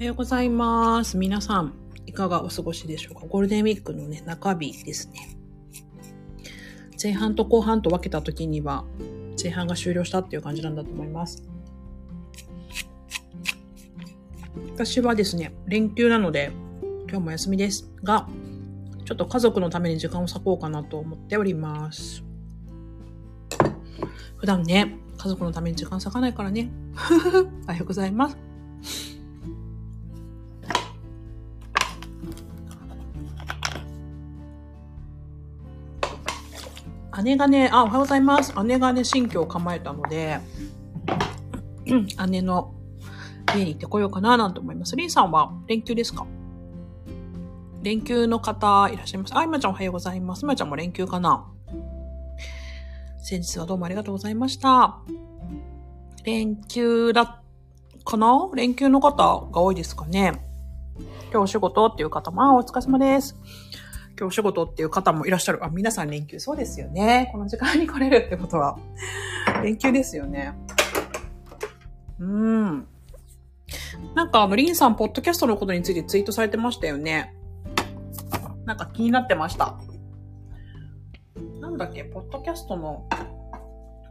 おはようございます。皆さん、いかがお過ごしでしょうか？ゴールデンウィークのね、中日ですね。前半と後半と分けた時には、前半が終了したっていう感じなんだと思います。私はですね、連休なので、今日も休みですが、ちょっと家族のために時間を割こうかなと思っております。普段ね、家族のために時間割かないからね。おはようございます。姉がね、あ、おはようございます。姉がね、新居を構えたので、う ん姉の家に行ってこようかななんて思います。リンさんは連休ですか？連休の方いらっしゃいます。あ、今ちゃんおはようございます。今ちゃんも連休かな？先日はどうもありがとうございました。連休だ、かな？連休の方が多いですかね今日お仕事っていう方も、あ、お疲れ様です。今日お仕事っていう方もいらっしゃる。あ、皆さん連休。そうですよね。この時間に来れるってことは、連休ですよね。うーん。なんか、あの、リンさん、ポッドキャストのことについてツイートされてましたよね。なんか気になってました。なんだっけ、ポッドキャストの、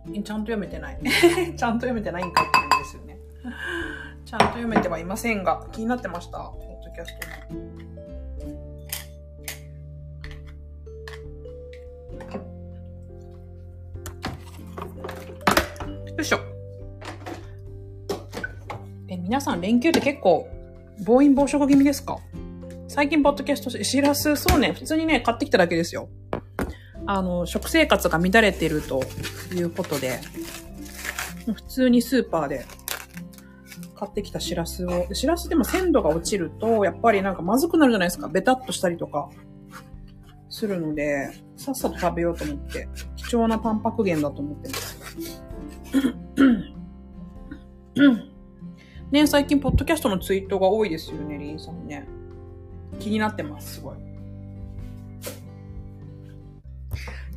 ちゃんと読めてない。ちゃんと読めてないんかって言うんですよね。ちゃんと読めてはいませんが、気になってました。ポッドキャストの。よいしょ。え、皆さん連休って結構、暴飲暴食気味ですか？最近ポッドキャストし、らす、そうね、普通にね、買ってきただけですよ。あの、食生活が乱れてるということで、普通にスーパーで買ってきたしらすを、しらすでも鮮度が落ちると、やっぱりなんかまずくなるじゃないですか。ベタっとしたりとかするので、さっさと食べようと思って、貴重なタンパク源だと思ってます。ね最近ポッドキャストのツイートが多いですよね、リンさんね。気になってます、すごい。め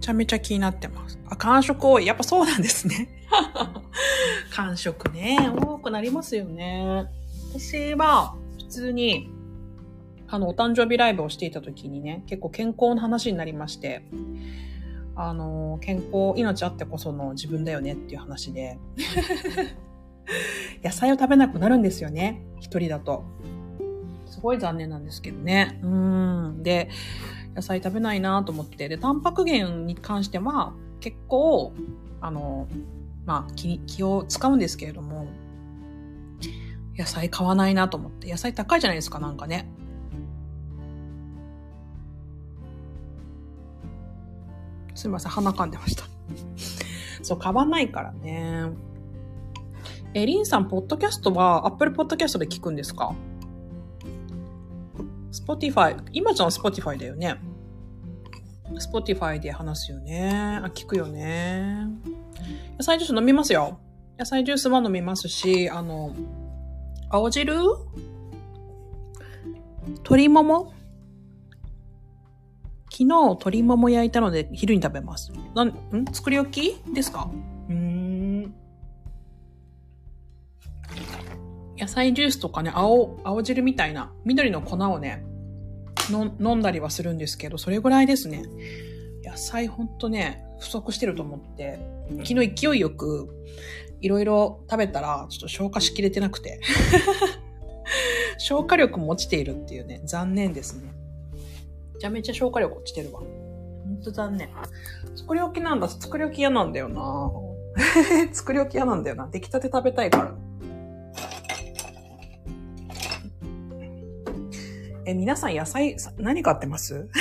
ちゃめちゃ気になってます。あ、感触多い。やっぱそうなんですね。感触ね、多くなりますよね。私は、普通に、あの、お誕生日ライブをしていた時にね、結構健康の話になりまして、あの、健康、命あってこその自分だよねっていう話で、野菜を食べなくなるんですよね、一人だと。すごい残念なんですけどね。うん。で、野菜食べないなと思って、で、タンパク源に関しては、結構、あの、まあ気、気を使うんですけれども、野菜買わないなと思って、野菜高いじゃないですか、なんかね。すみません、鼻かんでました。そう、買わないからね。え、リンさん、ポッドキャストは、アップルポッドキャストで聞くんですか？スポティファイ、今ちゃんはスポティファイだよね。スポティファイで話すよね。あ、聞くよね。野菜ジュース飲みますよ。野菜ジュースは飲みますし、あの、青汁？鶏もも？昨日鶏もも焼いたので昼に食べます。なん、ん？作り置き？ですか？うーん。野菜ジュースとかね、青、青汁みたいな緑の粉をね、の飲んだりはするんですけど、それぐらいですね。野菜ほんとね、不足してると思って、昨日勢いよくいろいろ食べたら、ちょっと消化しきれてなくて。消化力も落ちているっていうね、残念ですね。めちゃめちゃ消化力落ちてるわ。ほんと残念。作り置きなんだ。作り置き嫌なんだよな 作り置き嫌なんだよな。出来たて食べたいから。え、皆さん野菜、さ何買ってます？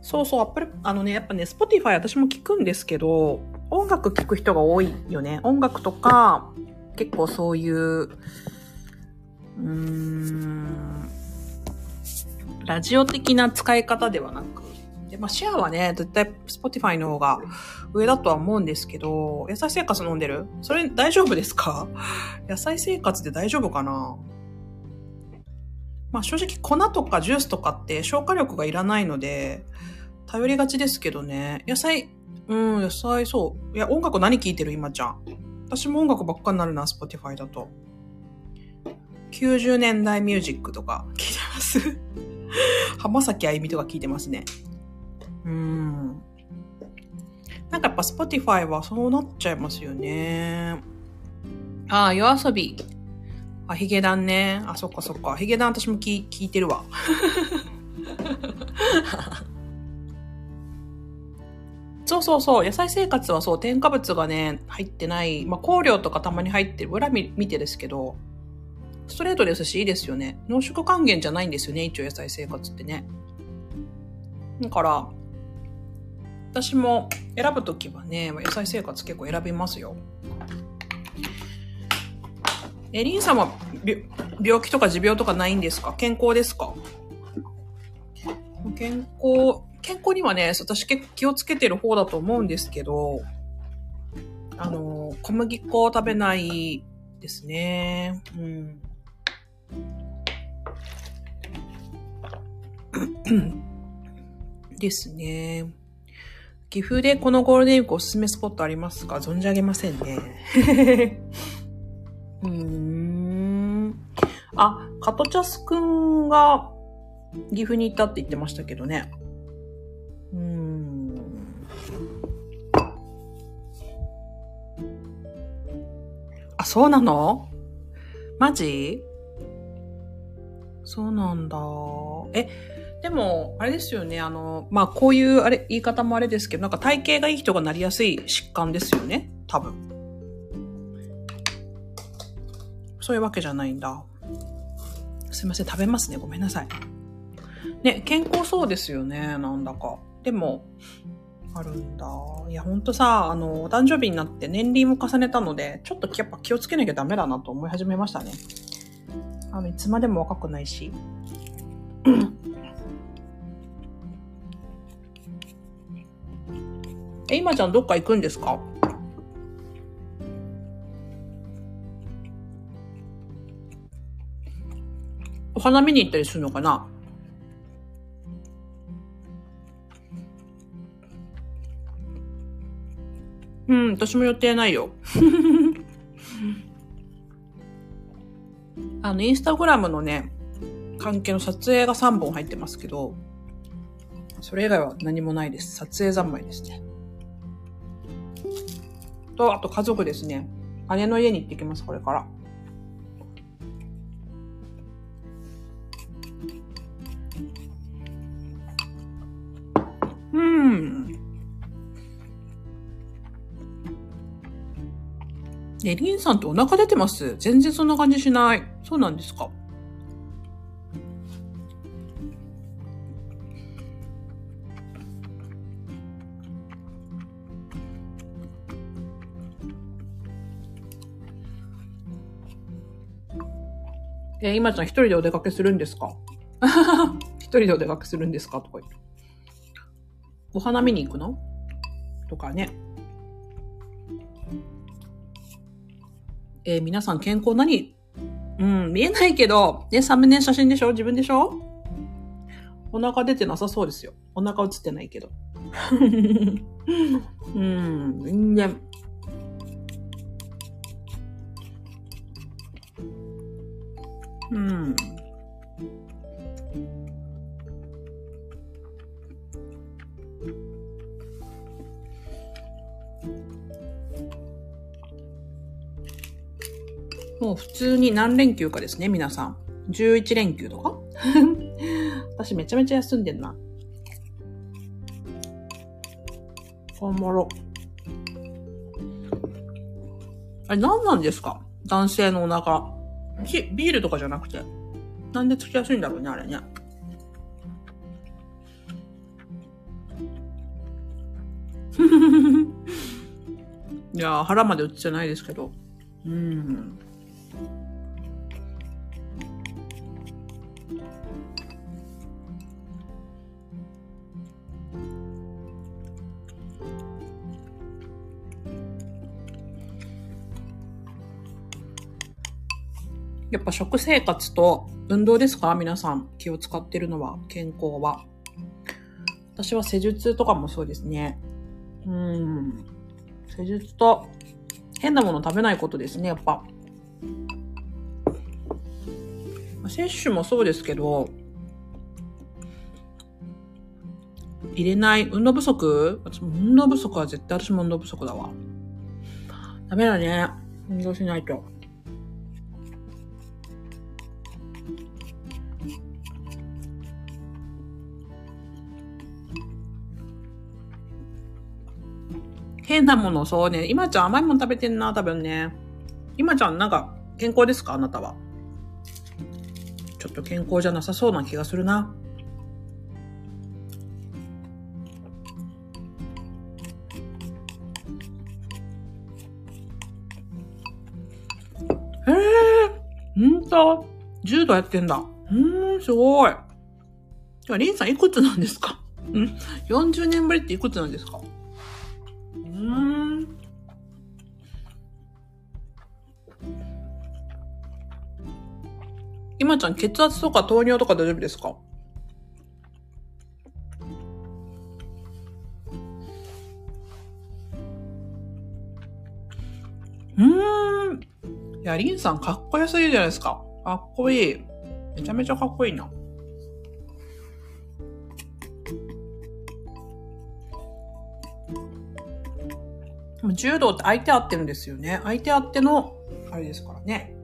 そうそう、アップル、あのね、やっぱね、スポティファイ私も聞くんですけど、音楽聴く人が多いよね。音楽とか、結構そういう、うーん、ラジオ的な使い方ではなく、で、まあ、シェアはね、絶対、スポティファイの方が上だとは思うんですけど、野菜生活飲んでる？それ大丈夫ですか？野菜生活で大丈夫かな？まあ、正直粉とかジュースとかって消化力がいらないので、頼りがちですけどね。野菜、うん、野菜そう。いや、音楽何聴いてる？今ちゃん。私も音楽ばっかになるな、Spotify だと。90年代ミュージックとか聞いてます 浜崎あゆみとか聞いてますね。うーん。なんかやっぱ Spotify はそうなっちゃいますよね。ああ、夜遊び。あ、ヒゲダンね。あ、そっかそっか。ヒゲダン私も聞聞いてるわ。そうそうそう。野菜生活はそう、添加物がね、入ってない。まあ、香料とかたまに入ってる。裏見見てですけど、ストレートですしいいですよね。濃縮還元じゃないんですよね。一応野菜生活ってね。だから、私も選ぶときはね、野菜生活結構選びますよ。え、リンさんは病気とか持病とかないんですか？健康ですか？健康、健康にはね、私結構気をつけてる方だと思うんですけど、あの、小麦粉を食べないですね。うん。ですね。岐阜でこのゴールデンウィークおすすめスポットありますか？存じ上げませんね。うーん。あ、カトチャスくんが岐阜に行ったって言ってましたけどね。うーん。あ、そうなの？マジ？そうなんだ。え、でも、あれですよね。あの、まあ、こういう、あれ、言い方もあれですけど、なんか体型がいい人がなりやすい疾患ですよね。多分。そういうわけじゃないんだ。すいません、食べますね。ごめんなさい。ね、健康そうですよね。なんだか。でも、あるんだ。いや、ほんとさ、あの、お誕生日になって年齢も重ねたので、ちょっとやっぱ気をつけなきゃダメだなと思い始めましたね。あの、いつまでも若くないし。え、今ちゃんどっか行くんですか？お花見に行ったりするのかな？うん、私も予定ないよ。あの、インスタグラムのね、関係の撮影が3本入ってますけど、それ以外は何もないです。撮影三昧ですね。と、あと家族ですね。姉の家に行ってきます、これから。ね、リンさんってお腹出てます？全然そんな感じしない。そうなんですか？えー、今ちゃん一人でお出かけするんですか？一人でお出かけするんですか？とか言って。お花見に行くの？とかね。えー、皆さん健康何うん、見えないけど、ね、サムネ写真でしょ？自分でしょ？お腹出てなさそうですよ。お腹映ってないけど。うん、全然。うん。もう普通に何連休かですね、皆さん。11連休とか？私めちゃめちゃ休んでんな。おもろ。あれ何なんですか？男性のお腹。ビールとかじゃなくて。なんでつきやすいんだろうね、あれね。いや腹まで打ってないですけど。うん。やっぱ食生活と運動ですか？皆さん気を使ってるのは、健康は。私は施術とかもそうですね。うん。施術と変なもの食べないことですね、やっぱ。摂取もそうですけど、入れない、運動不足？運動不足は絶対私も運動不足だわ。ダメだね。運動しないと。変なもの、そうね。今ちゃん甘いもの食べてんな、多分ね。今ちゃんなんか健康ですかあなたは。ちょっと健康じゃなさそうな気がするな。へえ、んと、柔道やってんだ。うん、すごい。リンさんいくつなんですか？ん ?40 年ぶりっていくつなんですか？ちゃん血圧とか糖尿とか大丈夫ですか？うーん。いや、リンさんかっこよすぎるじゃないですか。かっこいい。めちゃめちゃかっこいいな。柔道って相手あってるんですよね。相手あっての、あれですからね。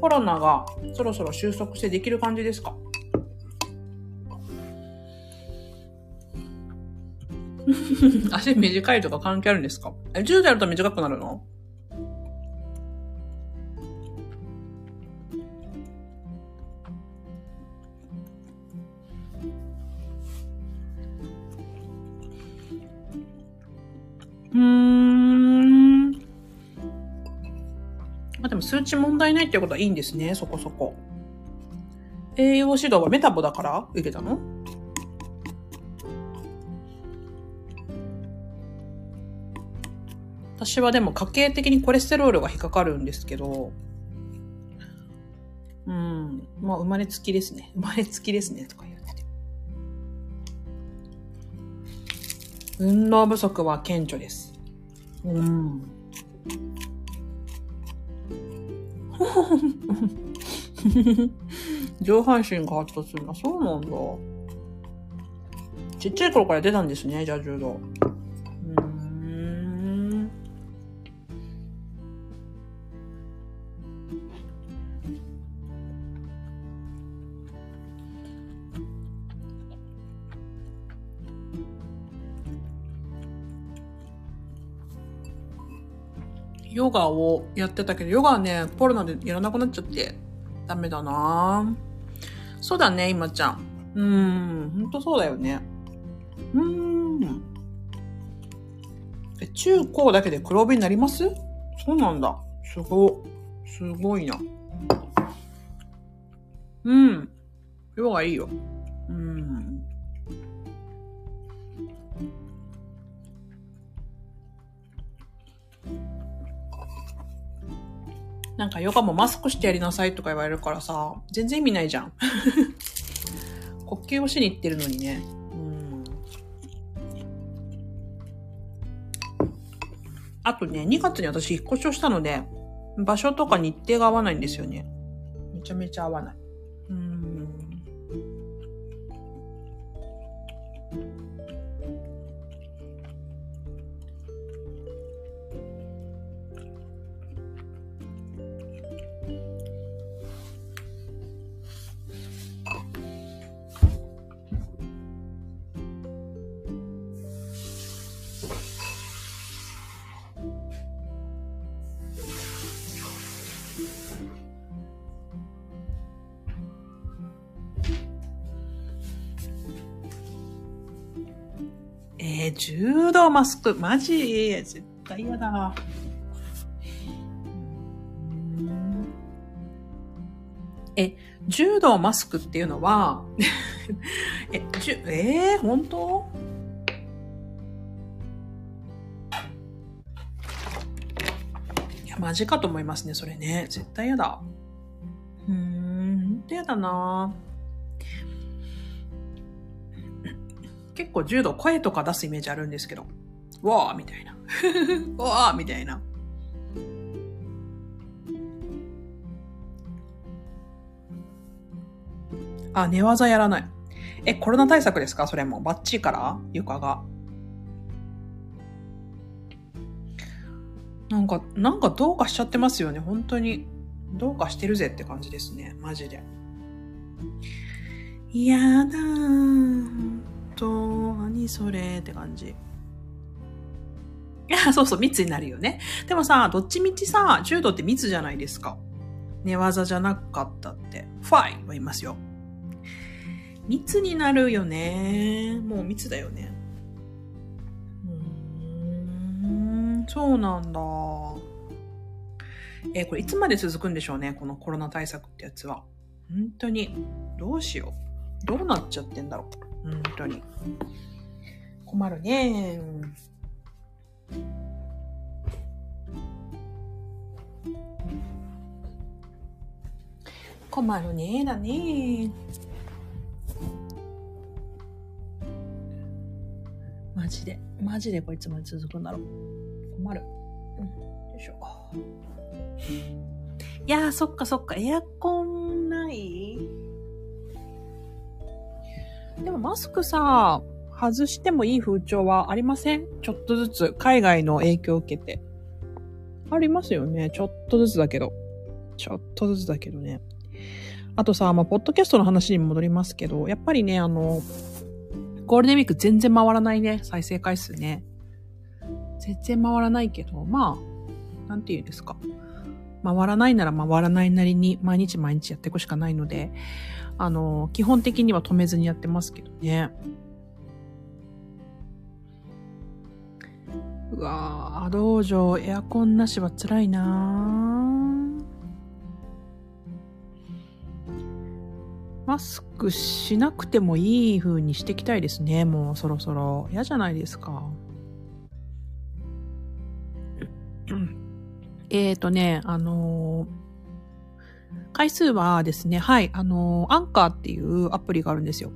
コロナがそろそろ収束してできる感じですか？足短いとか関係あるんですか？え、10代だと短くなるの？問題ないっていうことはいいんですね、そこそこ。栄養指導はメタボだから？受けたの？私はでも家計的にコレステロールが引っかかるんですけど、うん、まあ生まれつきですね。生まれつきですね、とか言ってて。運動不足は顕著です。うん。上半身が発達するな。そうなんだ。ちっちゃい頃から出たんですね、じゃあ柔道。ヨガをやってたけど、ヨガはね、コロナでやらなくなっちゃって、ダメだなそうだね、今ちゃん。うーん、ほんとそうだよね。うーん。え、中高だけで黒帯になります？そうなんだ。すご、すごいな。うん。ヨガいいよ。うん。なんかヨガもマスクしてやりなさいとか言われるからさ、全然意味ないじゃん。呼吸をしに行ってるのにね。うん。あとね、2月に私引っ越しをしたので、場所とか日程が合わないんですよね。めちゃめちゃ合わない。えー、柔道マスク、マジ？絶対嫌だ。え、柔道マスクっていうのは え、じゅ、えー、本当？いや、マジかと思いますね、それね。絶対嫌だ。うーん、ほんと嫌だな。構柔道声とか出すイメージあるんですけど、わーみたいな。わーみたいな。あ、寝技やらない。え、コロナ対策ですか？それも。バッチリから？床が。なんか、なんかどうかしちゃってますよね。本当に。どうかしてるぜって感じですね。マジで。いやだー。と、何それ？って感じ。いや、そうそう、密になるよね。でもさ、どっちみちさ、柔道って密じゃないですか。寝技じゃなかったって。ファイは言いますよ。密になるよね。もう密だよね。うん、そうなんだ。えこれいつまで続くんでしょうね？このコロナ対策ってやつは。本当に。どうしよう。どうなっちゃってんだろう。本当に。困るね。困るねだね。マジで。マジでこれいつまで続くんだろう。困る。うん。よいしょ。いやー、そっかそっか。エアコンでもマスクさ、外してもいい風潮はありません？ちょっとずつ海外の影響を受けて。ありますよね。ちょっとずつだけど。ちょっとずつだけどね。あとさ、まあ、ポッドキャストの話に戻りますけど、やっぱりね、あの、ゴールデンウィーク全然回らないね、再生回数ね。全然回らないけど、まあ、なんて言うんですか。回らないなら回らないなりに毎日毎日やっていくしかないので、あの、基本的には止めずにやってますけどね。うわぁ、道場、エアコンなしは辛いなぁマスクしなくてもいい風にしていきたいですね。もうそろそろ。嫌じゃないですか。えーとね、あのー回数はですね、はい、あのアンカーっていうアプリがあるんですよ。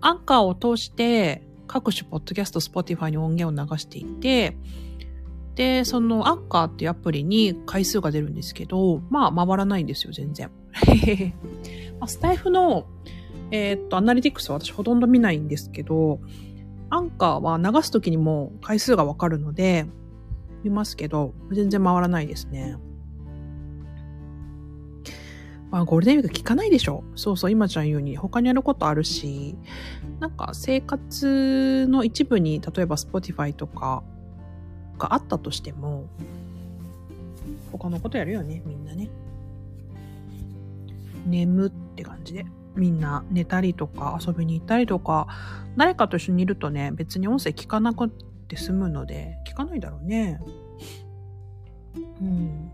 アンカーを通して、各種ポッドキャスト、スポティファイに音源を流していて、で、そのアンカーっていうアプリに回数が出るんですけど、まあ回らないんですよ、全然。まスタイフの、えーっと、アナリティクスは私ほとんど見ないんですけど、アンカーは流すときにも回数がわかるので、見ますけど、全然回らないですね。まあ、ゴールデンウィーク聞かないでしょ。そうそう、今ちゃん言うように他にやることあるし、なんか生活の一部に、例えば Spotify とかがあったとしても、他のことやるよね、みんなね。眠って感じで。みんな寝たりとか遊びに行ったりとか、誰かと一緒にいるとね、別に音声聞かなくて済むので、聞かないだろうね。うん。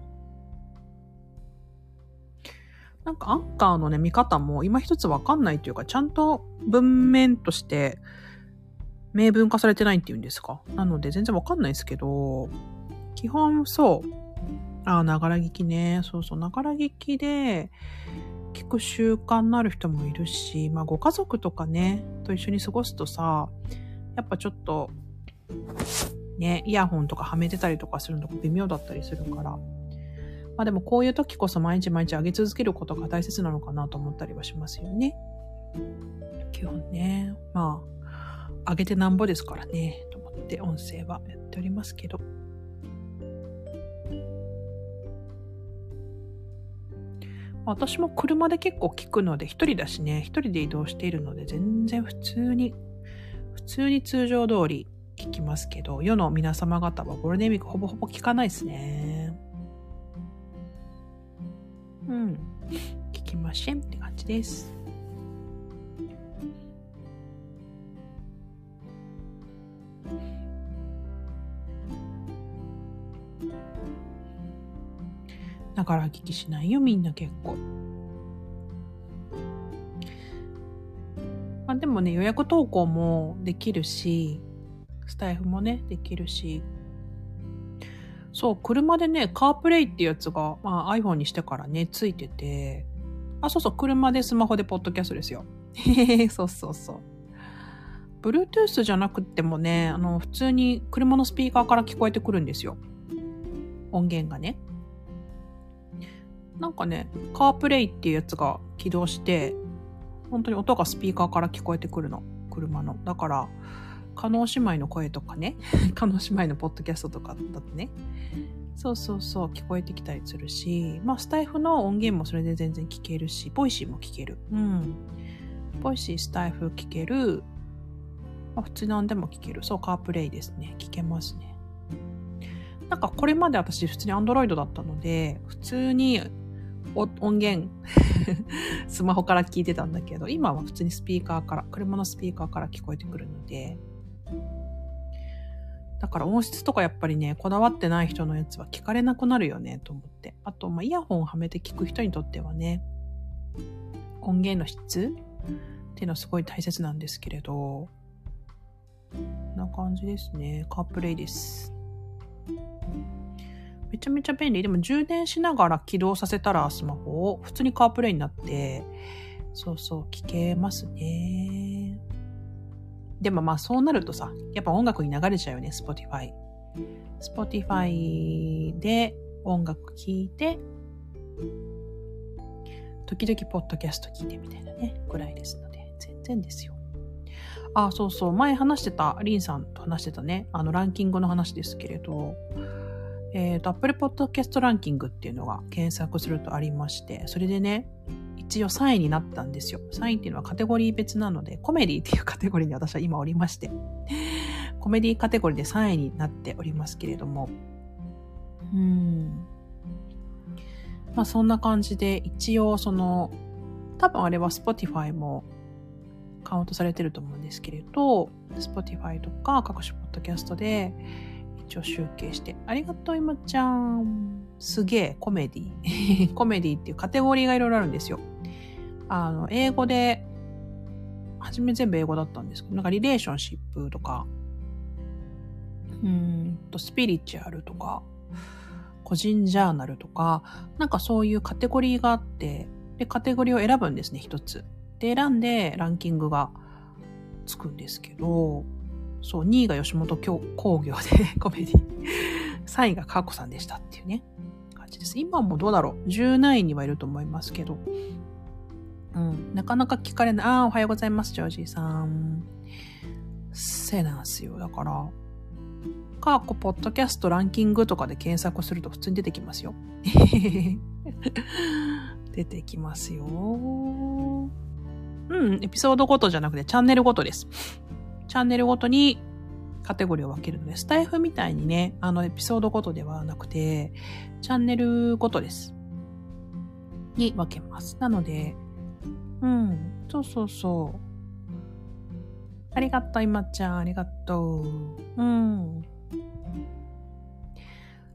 なんかアンカーのね、見方も今一つわかんないというか、ちゃんと文面として明文化されてないっていうんですか？なので全然わかんないですけど、基本そう。ああ、ながら聞きね。そうそう、ながら聞きで聞く習慣のある人もいるし、まあご家族とかね、と一緒に過ごすとさ、やっぱちょっと、ね、イヤホンとかはめてたりとかするのが微妙だったりするから。まあでもこういう時こそ毎日毎日上げ続けることが大切なのかなと思ったりはしますよね。基本ね。まあ、上げてなんぼですからね、と思って音声はやっておりますけど。私も車で結構聞くので、一人だしね、一人で移動しているので、全然普通に、普通に通常通り聞きますけど、世の皆様方はゴールデンウィークほぼほぼ聞かないですね。うん。聞きませんって感じです。だから聞きしないよ、みんな結構。まあでもね、予約投稿もできるし、スタイフもね、できるし。そう、車でね、カープレイっていうやつが、まあ、iPhone にしてからね、ついてて、あ、そうそう、車でスマホでポッドキャストですよ。へへへ、そうそうそう。Bluetooth じゃなくてもね、あの、普通に車のスピーカーから聞こえてくるんですよ。音源がね。なんかね、 CarPlayっていうやつが起動して、本当に音がスピーカーから聞こえてくるの。車の。だから、叶姉妹の声とかね、叶姉妹のポッドキャストとかだとね、そうそうそう、聞こえてきたりするし、まあ、スタエフの音源もそれで全然聞けるし、 Voicyも聞ける。うん。 Voicy、スタエフ聞ける。まあ、普通なんでも聞ける。そう、 CarPlayですね。聞けますね。なんかこれまで私普通に Android だったので、普通に音源 スマホから聞いてたんだけど、今は普通にスピーカーから、車のスピーカーから聞こえてくるので、だから音質とかやっぱりね、こだわってない人のやつは聞かれなくなるよね、と思って。あと、まあ、イヤホンをはめて聞く人にとってはね、音源の質っていうのはすごい大切なんですけれど、こんな感じですね。カープレイです。めちゃめちゃ便利。でも充電しながら起動させたらスマホを普通にカープレイになって、そうそう、聞けますね。でもまあそうなるとさ、やっぱ音楽に流れちゃうよね、Spotify。Spotify で音楽聴いて、時々ポッドキャスト聞いてみたいなね、ぐらいですので、全然ですよ。あ、そうそう、前話してた、リンさんと話してたね、あのランキングの話ですけれど、えっ、ー、と、Apple Podcast ランキングっていうのが検索するとありまして、それでね、一応3位になったんですよ。3位っていうのはカテゴリー別なので、コメディっていうカテゴリーに私は今おりまして、コメディカテゴリーで3位になっておりますけれども、うん。まあそんな感じで、一応その、多分あれは Spotify もカウントされてると思うんですけれど、Spotify とか各種ポッドキャストで、一応集計して。ありがとう、いまちゃん。すげえ、コメディ。コメディっていうカテゴリーがいろいろあるんですよ。あの、英語で、はじめ全部英語だったんですけど、なんかリレーションシップとか、うんと、スピリチュアルとか、個人ジャーナルとか、なんかそういうカテゴリーがあって、で、カテゴリーを選ぶんですね、一つ。で、選んでランキングがつくんですけど、そう、2位が吉本工業で コメディ。3位がカーコさんでしたっていうね、感じです。今もどうだろう ?10 位にはいると思いますけど。うん、なかなか聞かれない。ああ、おはようございます、ジョージーさん。せなんすよ。だから、カーコポッドキャストランキングとかで検索すると普通に出てきますよ。出てきますよ。うん、エピソードごとじゃなくてチャンネルごとです。チャンネルごとにカテゴリーを分けるので、スタイフみたいにね、あのエピソードごとではなくて、チャンネルごとです。に分けます。なので、うん、そうそうそう。ありがとう、いまちゃん、ありがとう。うん。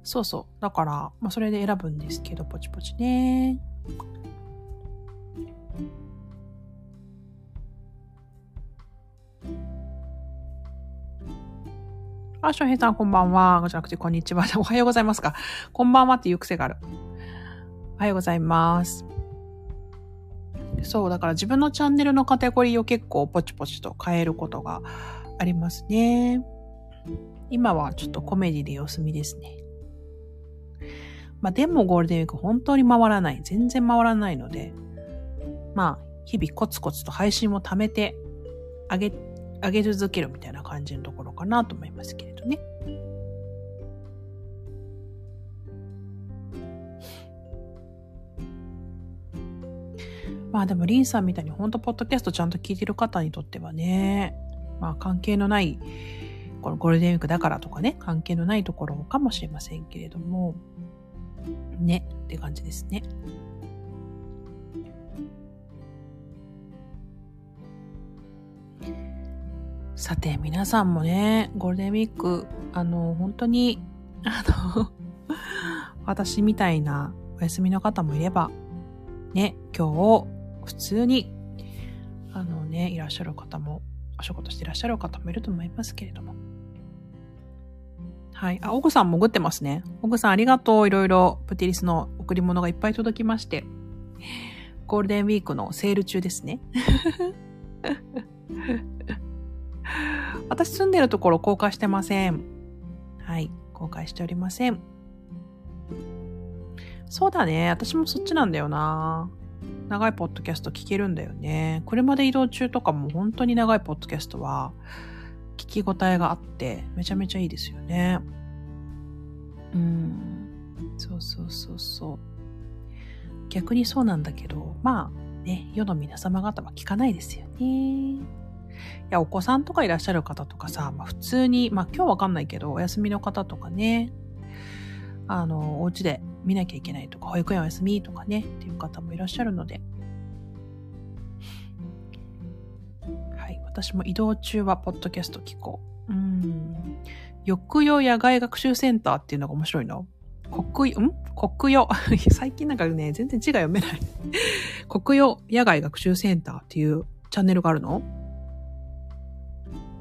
そうそう。だから、まあ、それで選ぶんですけど、ポチポチね。あ、翔平さん、こんばんは。じゃなくて、こんにちは。おはようございますか。こんばんはっていう癖がある。おはようございます。そう、だから自分のチャンネルのカテゴリーを結構ポチポチと変えることがありますね。今はちょっとコメディで様子見ですね。まあでもゴールデンウィーク本当に回らない。全然回らないので、まあ日々コツコツと配信を貯めてあげ、あげ続けるみたいな感じのところかなと思いますけれどね。まあでも、リンさんみたいに本当ポッドキャストちゃんと聞いてる方にとってはね、まあ関係のない、このゴールデンウィークだからとかね、関係のないところかもしれませんけれども、ね、って感じですね。さて、皆さんもね、ゴールデンウィーク、あの、本当に、あの 私みたいなお休みの方もいれば、ね、今日、普通に、あのね、いらっしゃる方も、お仕事していらっしゃる方もいると思いますけれども。はい。あ、オグさん潜ってますね。オグさんありがとう。いろいろプティリスの贈り物がいっぱい届きまして。ゴールデンウィークのセール中ですね。私住んでるところ公開してません。はい。公開しておりません。そうだね。私もそっちなんだよな。長いポッドキャスト聞けるんだよね。車で移動中とかも本当に長いポッドキャストは聞き応えがあってめちゃめちゃいいですよね。うん。そうそうそうそう。逆にそうなんだけど、まあね、世の皆様方は聞かないですよね。いや、お子さんとかいらっしゃる方とかさ、まあ、普通に、まあ今日わかんないけど、お休みの方とかね、あの、お家で見なきゃいけないとか、保育園お休みとかね、っていう方もいらっしゃるので、はい、私も移動中はポッドキャスト聞こう。うん。抑揚野外学習センターっていうのが面白いの。国、ん？国用？最近なんかね、全然字が読めない国用野外学習センターっていうチャンネルがあるの？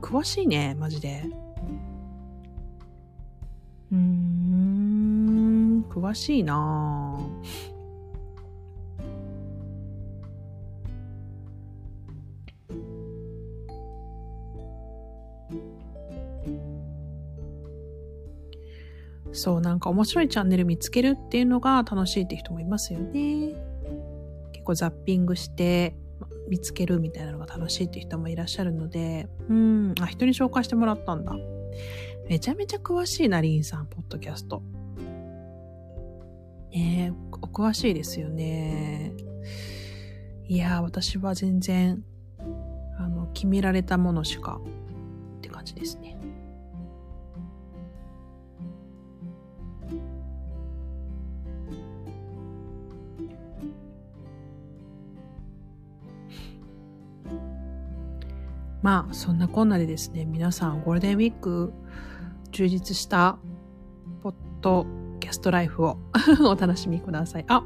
詳しいね、マジで。詳しいなそう、なんか面白いチャンネル見つけるっていうのが楽しいって人もいますよね。結構ザッピングして見つけるみたいなのが楽しいって人もいらっしゃるので、うん、あ、人に紹介してもらったんだ。めちゃめちゃ詳しいな、リンさん、ポッドキャスト。ねえ、お詳しいですよね。いやー、私は全然、あの、決められたものしか、って感じですね。まあ、そんなこんなでですね、皆さんゴールデンウィーク充実したポッドキャストライフを お楽しみください。あ、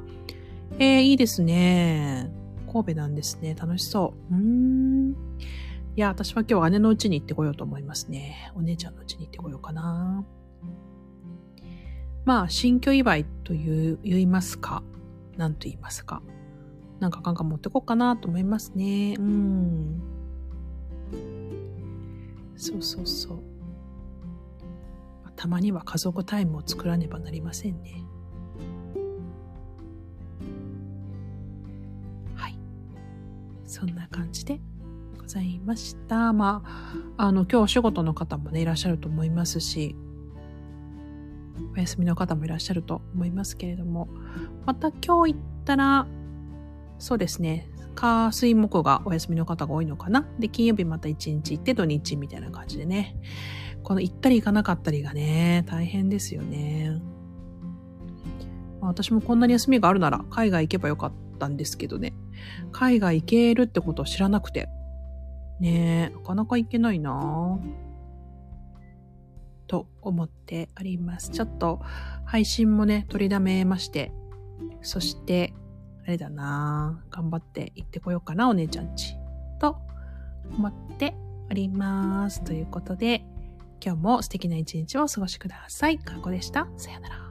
えー、いいですね。神戸なんですね。楽しそう。うん。いや、私は今日姉の家に行ってこようと思いますね。お姉ちゃんの家に行ってこようかな。まあ、新居祝いという、言いますか？何と言いますか？なんかガンガン持ってこうかなと思いますね。うん。そうそうそう。たまには家族タイムを作らねばなりませんね。はい。そんな感じでございました。まあ、あの、今日お仕事の方もね、いらっしゃると思いますし、お休みの方もいらっしゃると思いますけれども、また今日行ったら、そうですね、火、水、木がお休みの方が多いのかな。で、金曜日また1日行って土日みたいな感じでね。この行ったり行かなかったりがね、大変ですよね。私もこんなに休みがあるなら海外行けばよかったんですけどね。海外行けるってことを知らなくて。ねえ、なかなか行けないなと思っております。ちょっと配信もね、取りだめまして、そしてあれだな頑張って行ってこようかな、お姉ちゃんち。と思っております。ということで、今日も素敵な一日をお過ごしください。かこでした。さよなら。